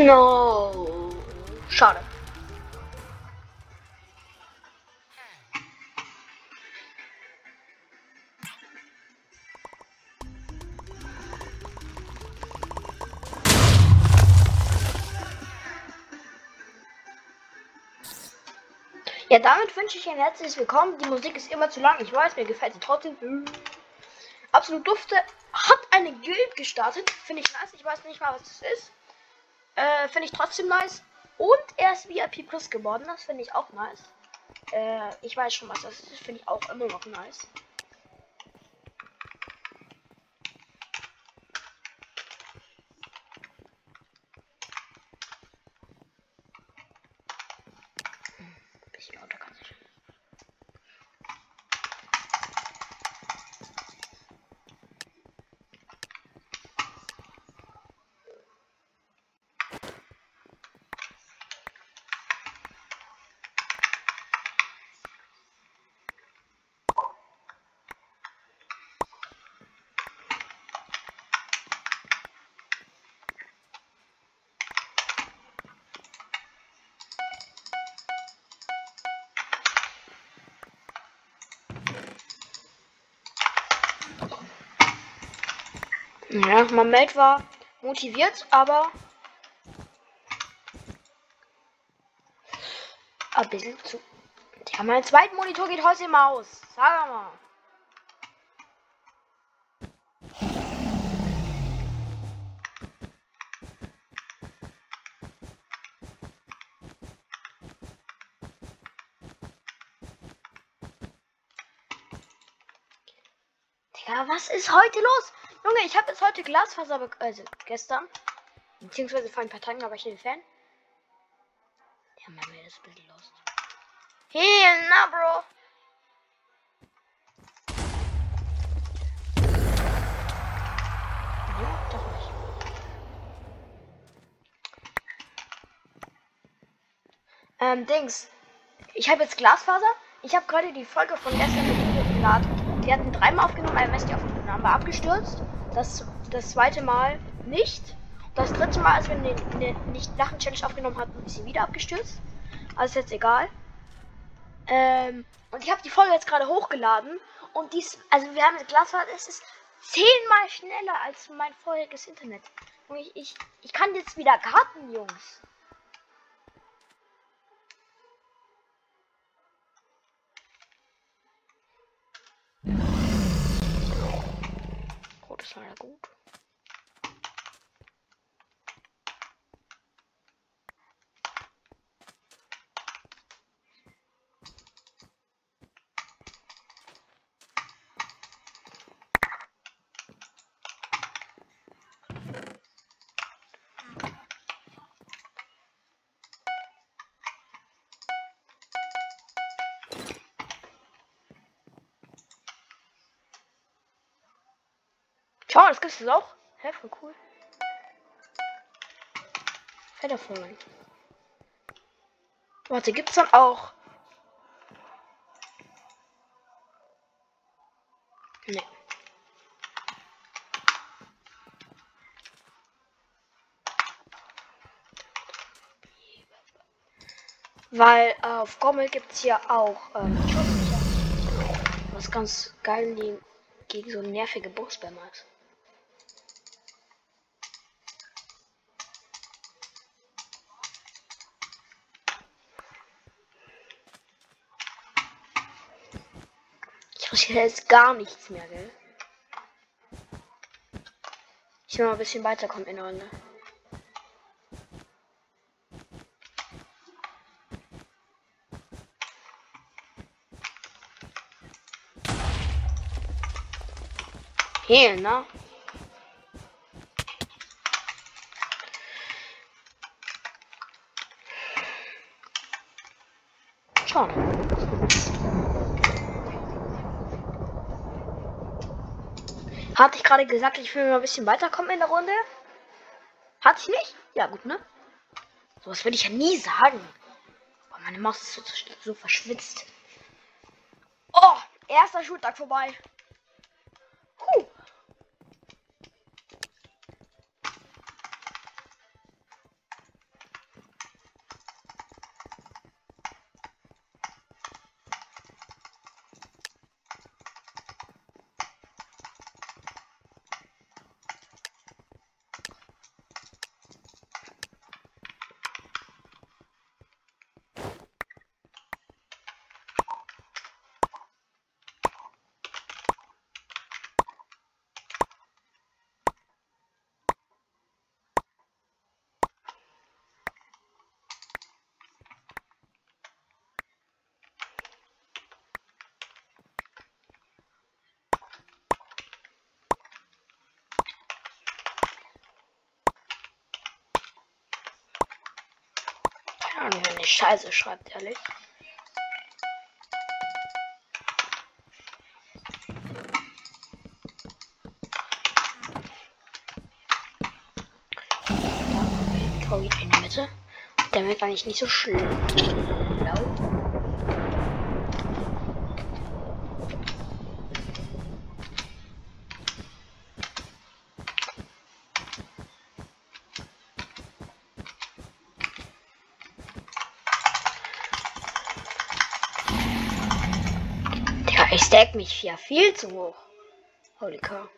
No. Schade. Ja, damit wünsche ich ein herzliches Willkommen. Die Musik ist immer zu lang. Ich weiß, mir gefällt sie trotzdem. Absolut dufte. Hat eine Guild gestartet. Finde ich nice. Ich weiß nicht mal, was das ist. Äh, finde ich trotzdem nice. Und er ist VIP Plus geworden. Das finde ich auch nice. Äh, ich weiß schon, was das ist. Finde ich auch immer noch nice. Bisschen lauter kann ich. Ja, Mamed war motiviert, aber ein bisschen zu. Ja, mein zweiter Monitor geht heute im aus. Sag mal. Digga, was ist heute los? Junge, ich habe jetzt heute Glasfaser. Also gestern. Beziehungsweise vor ein paar Tagen, aber ich bin Fan. Ja, mein Mail ist ein bisschen lost. Hey, na, Bro. Doch nicht. Ähm, Dings. Ich habe jetzt Glasfaser. Ich habe gerade die Folge von gestern geladen. Die hatten dreimal aufgenommen, einmal ist die aufgenommen, war abgestürzt. Das, das zweite Mal nicht. Das dritte Mal, als wir eine, eine nicht Lachen Challenge aufgenommen hatten, ist sie wieder abgestürzt. Also ist jetzt egal. Ähm, und ich habe die Folge jetzt gerade hochgeladen. Und dies, also wir haben jetzt Glasfaser, es ist zehnmal schneller als mein vorheriges Internet. Und ich, ich, ich kann jetzt wieder karten, Jungs. Oh, das war ja gut. Jetzt auch. Hä, voll cool. Telefon. Warte, gibt's dann auch. Nee. Weil äh, auf Gommel gibt's hier auch ähm, was ganz geil gegen so nervige Bossbämmer ist. Riskiere jetzt gar nichts mehr, gell? Ich will mal ein bisschen weiterkommen in der Runde. Hier, ne? Schon. Hatte ich gerade gesagt, ich will mal ein bisschen weiterkommen in der Runde? Hatte ich nicht? Ja, gut, ne? Sowas würde ich ja nie sagen. Boah, meine Maus ist so, so verschwitzt. Oh, erster Schultag vorbei. Scheiße schreibt, ehrlich. Tori in die Mitte. Der wird eigentlich nicht so schlimm. Stack mich ja viel zu hoch. Holy cow.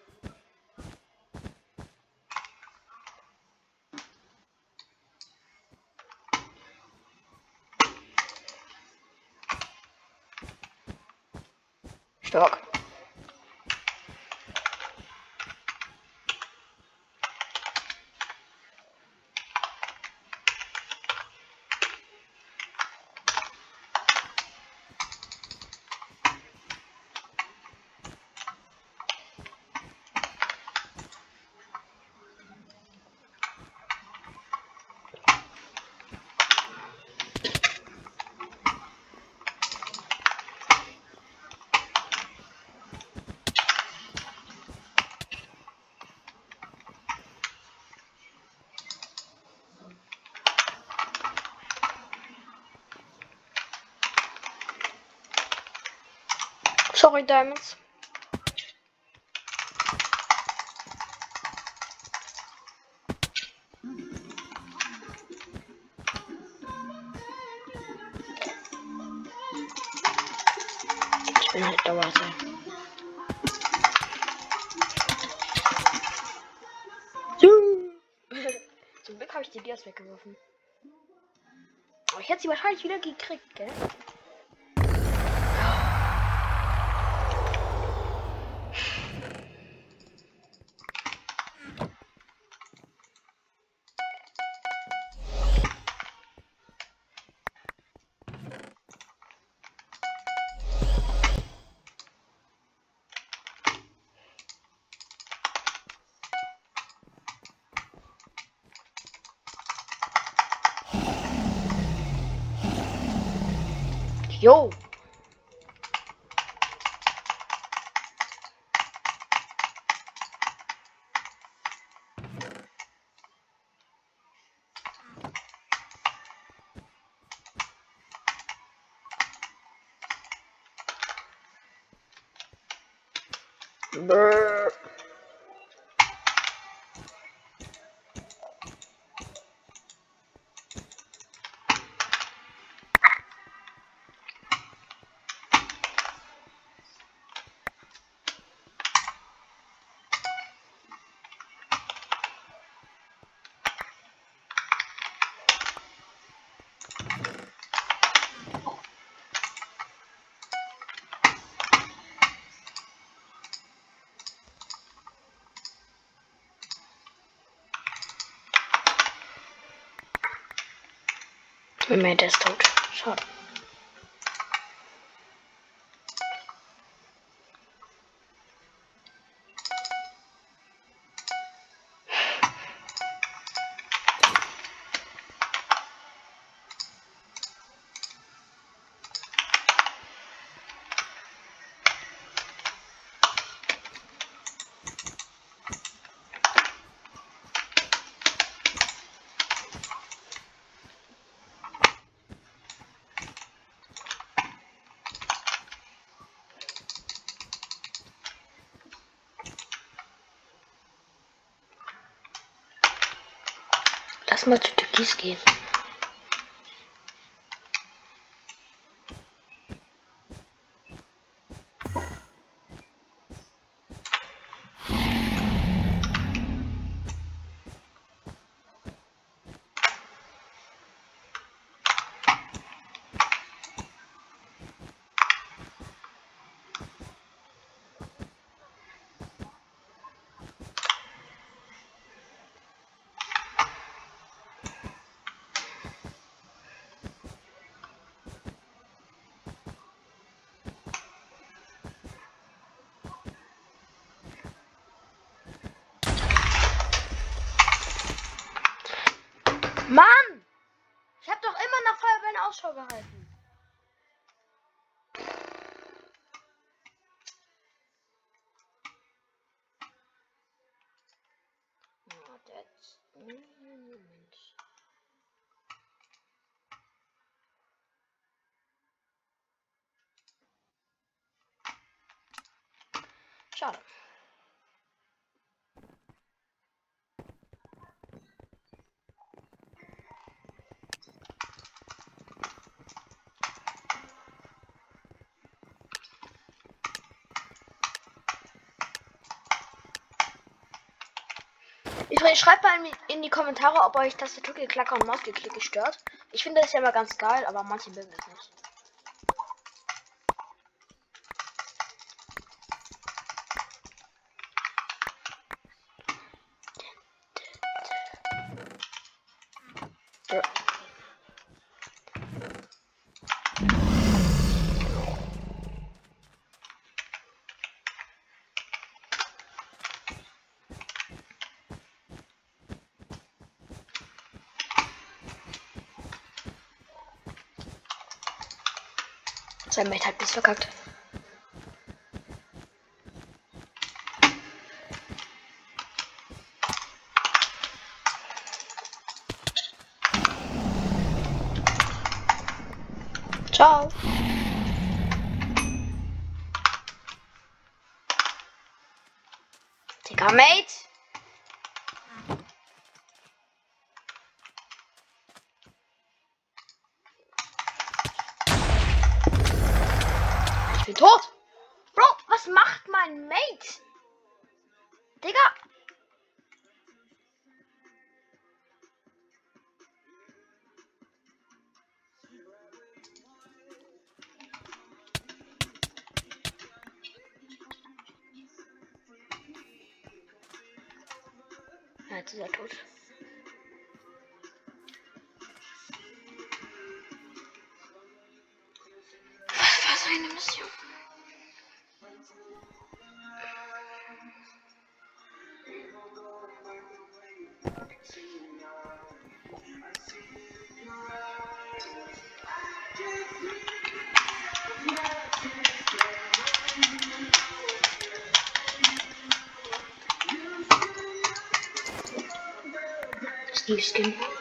Stock. Sorry, Diamonds. Ich bin halt Dauerse. Zum Glück habe ich die Dias weggeworfen. Aber ich hätte sie wahrscheinlich wieder gekriegt, gell? Yo! Mein der ist tot. Schade. Lass mal zu Türkis gehen. Mann! Ich hab doch immer nach Feuerbällen Ausschau gehalten. Übrigens, schreibt mal in die Kommentare, ob euch Tastaturgeklacker und Mausgeklicke stört. Ich finde das ja immer ganz geil, aber manche mögen es nicht. Sein Mate hat bis verkackt. Ciao. Digga, Mate. Ich bin tot. Bro, was macht mein Mate? Digga. Jetzt ist er tot. Skin.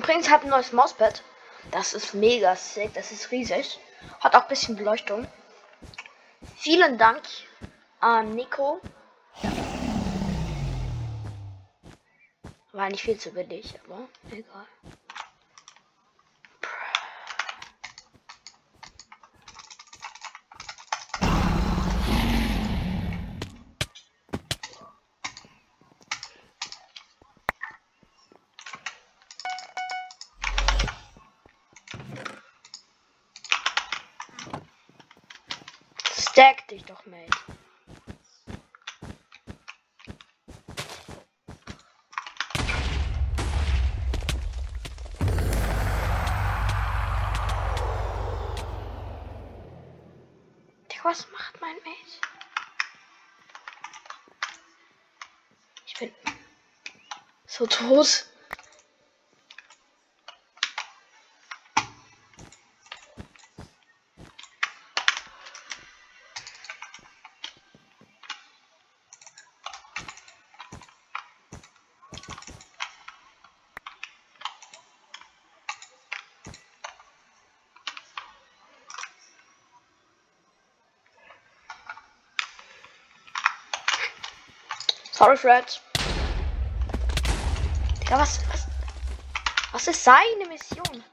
Prinz hat ein neues Mauspad. Das ist mega sick. Das ist riesig. Hat auch ein bisschen Beleuchtung. Vielen Dank an Nico. War nicht viel zu billig, aber egal. Stack dich doch, Mate. Was macht mein Mate? Ich bin so tot. Threat. Digga, was, was, was ist seine Mission?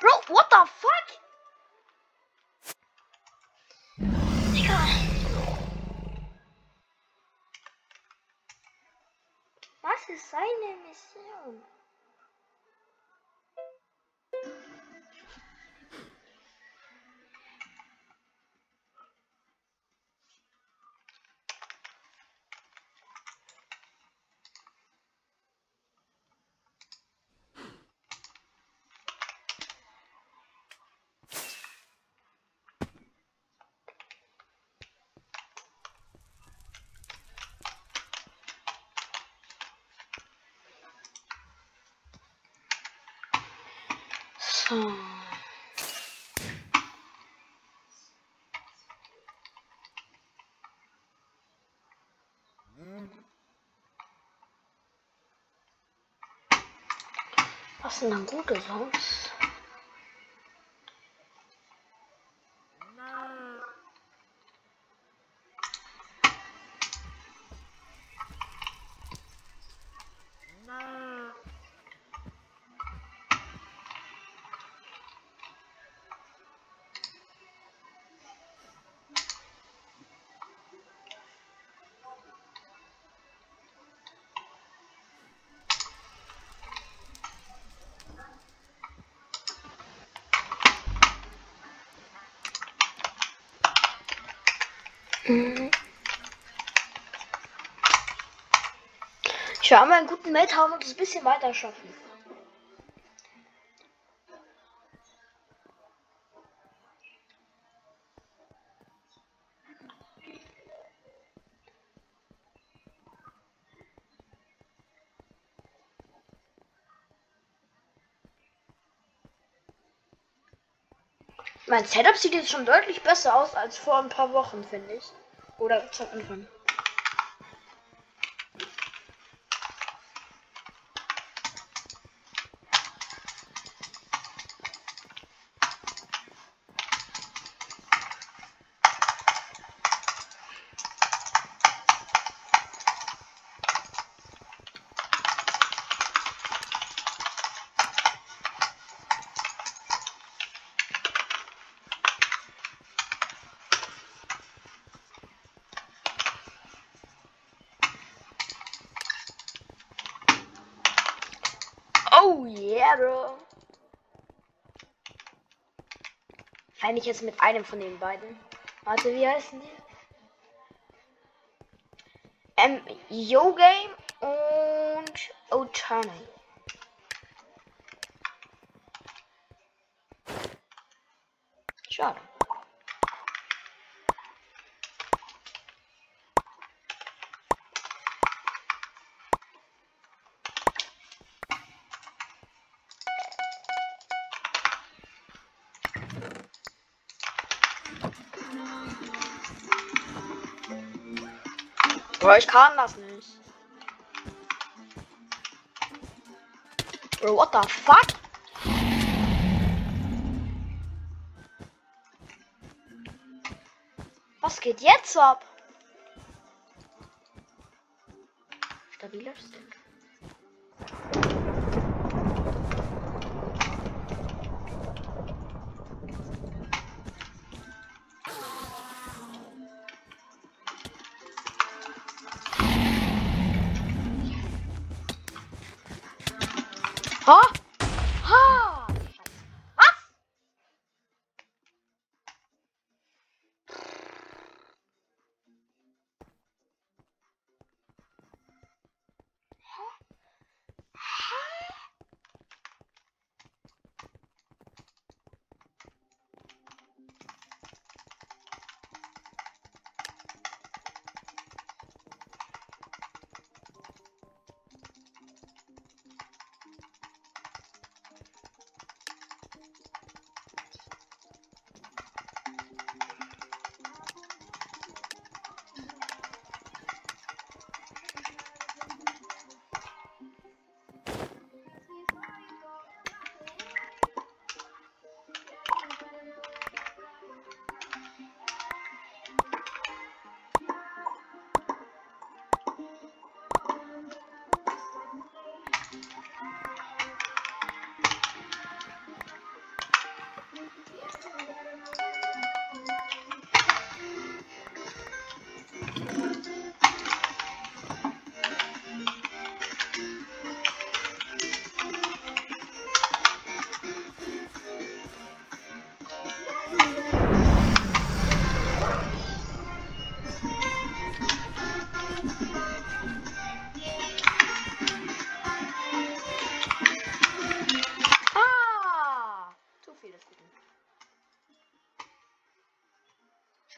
Bro, what the fuck? Digga. Was ist seine Mission? Sind dann gute Songs? Ich will einmal einen guten Mate haben und es ein bisschen weiter schaffen. Mein Setup sieht jetzt schon deutlich besser aus als vor ein paar Wochen, finde ich. Oder zum Anfang. Oh yeah, bro. Feind ich jetzt mit einem von den beiden. Warte, wie heißen die? Ähm, Yo Game und Otani. Bro, ich kann das nicht. Bro, what the fuck? Was geht jetzt ab? Stabiler Stick.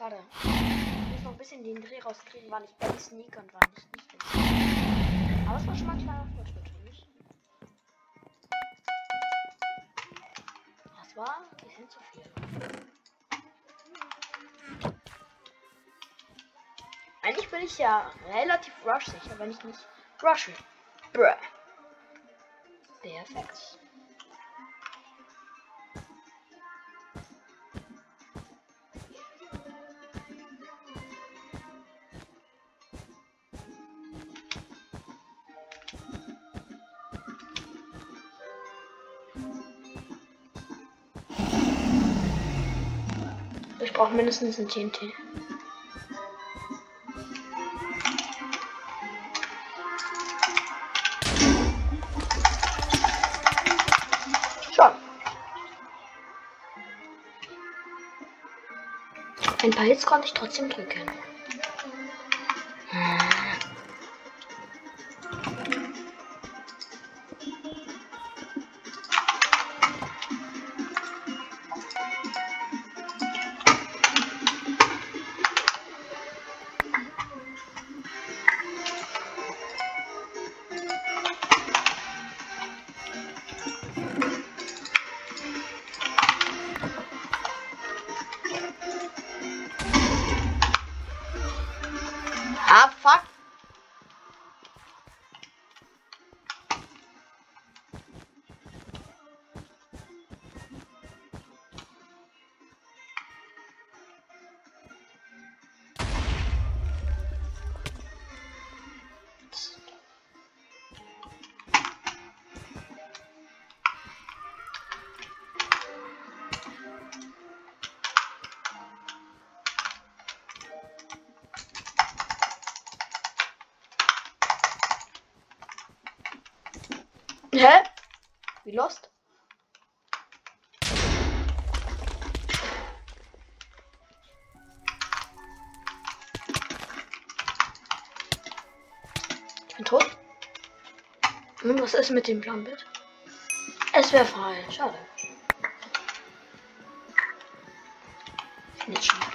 Schade. Ich muss noch ein bisschen den Dreh rauskriegen, wann ich Ben sneak und wann ich nicht sneak. Aber es war schon mal ein kleiner Fortschritt für mich. Das war ein bisschen zu viel. Eigentlich bin ich ja relativ rush sicher, wenn ich nicht rushe. Bruh. Perfekt. Brauche mindestens ein TNT. Schon. Ein paar Hits konnte ich trotzdem drücken. Bin tot. Und was ist mit dem Planbit? Es wäre frei. Schade. Jetzt schon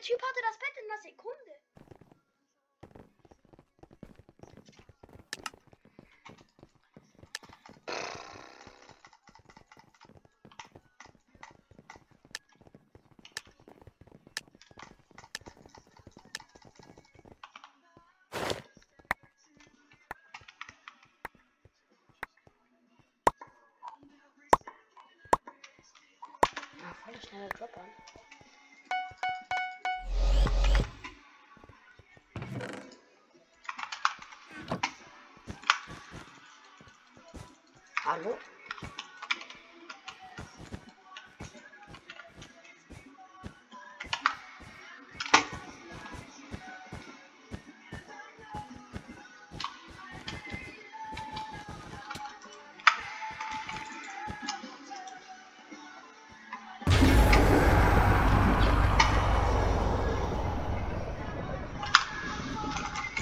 Junge, der Typ hatte das Bett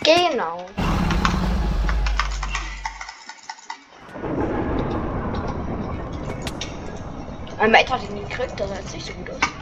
Genau. Mein Mate hat ihn gekriegt, das jetzt nicht so gut aus.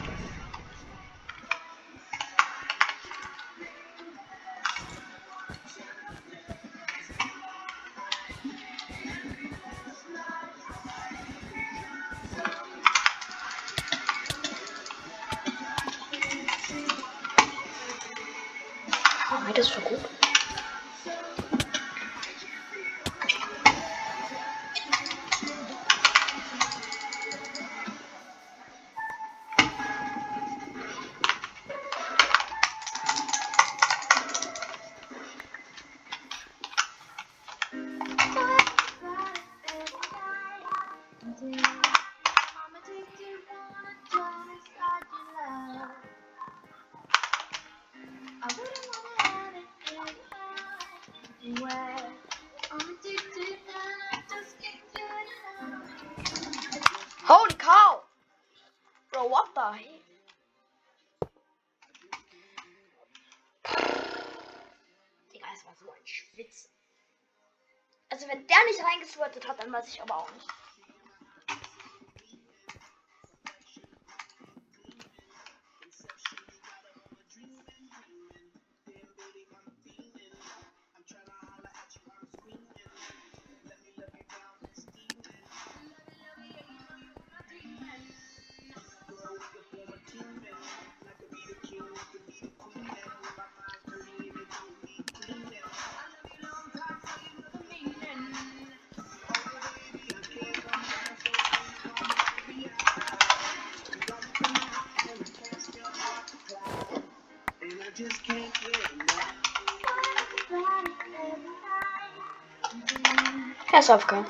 Digga, es war so ein Schwitz. Also wenn der nicht reingeswirtet hat, dann weiß ich aber auch nicht. Ist aufgegangen.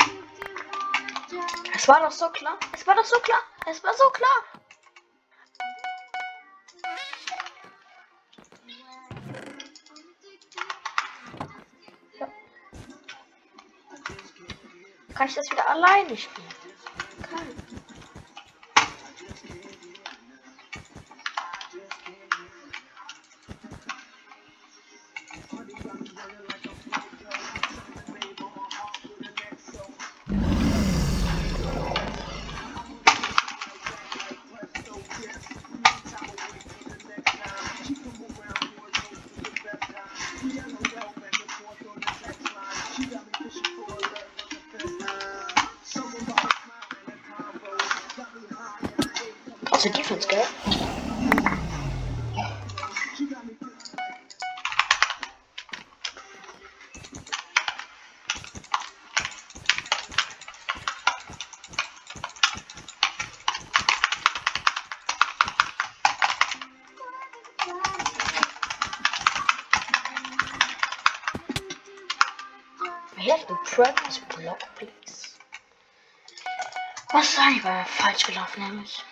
Es war doch so klar. Es war doch so klar. Es war so klar. Kann ich das wieder alleine spielen? I have to practice block, please. Was ich, war falsch gelaufen, nämlich.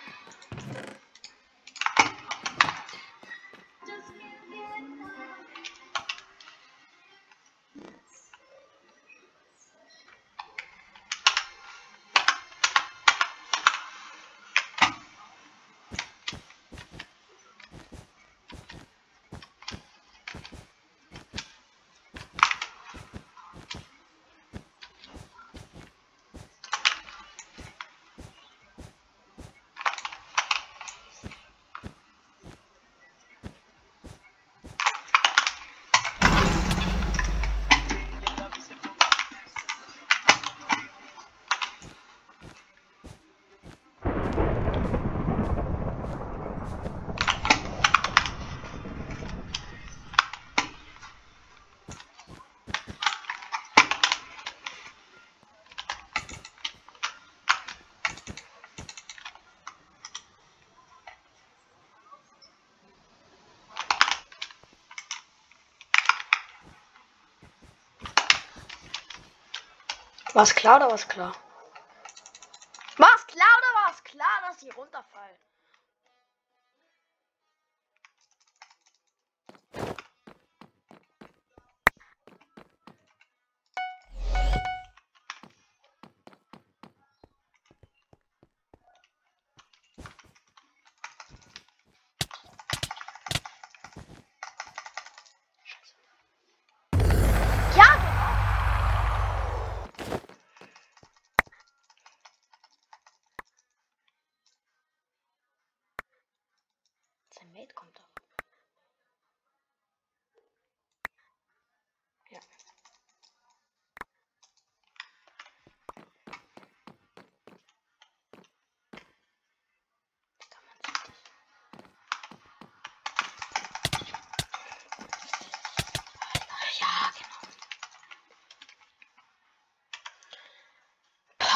War's klar oder war's klar?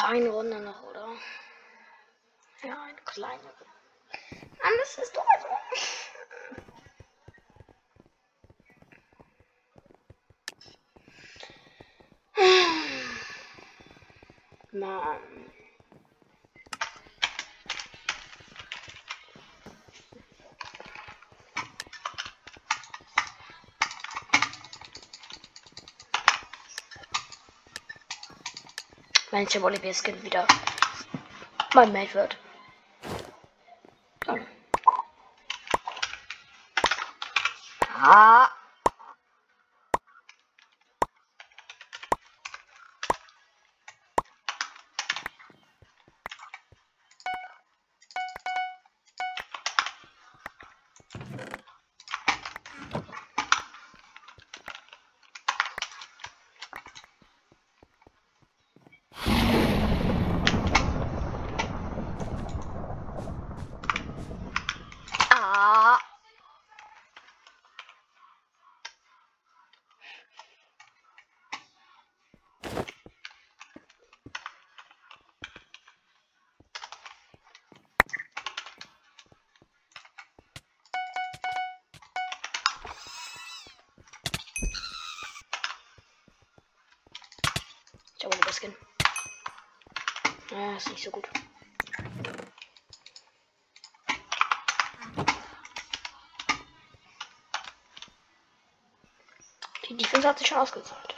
Eine Runde noch, oder? Ja, eine kleine Runde. Mann, das ist doch so. Mann. Wenn der Volleyball Skin wieder mein Mate wird. Ist nicht so gut. Die Defense hat sich schon ausgezahlt.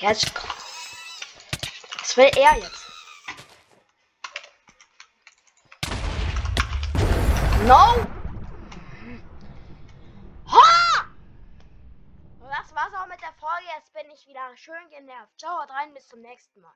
Der ist. Was will er jetzt? No! Ha! Das war's auch mit der Folge. Jetzt bin ich wieder schön genervt. Ciao, rein, bis zum nächsten Mal.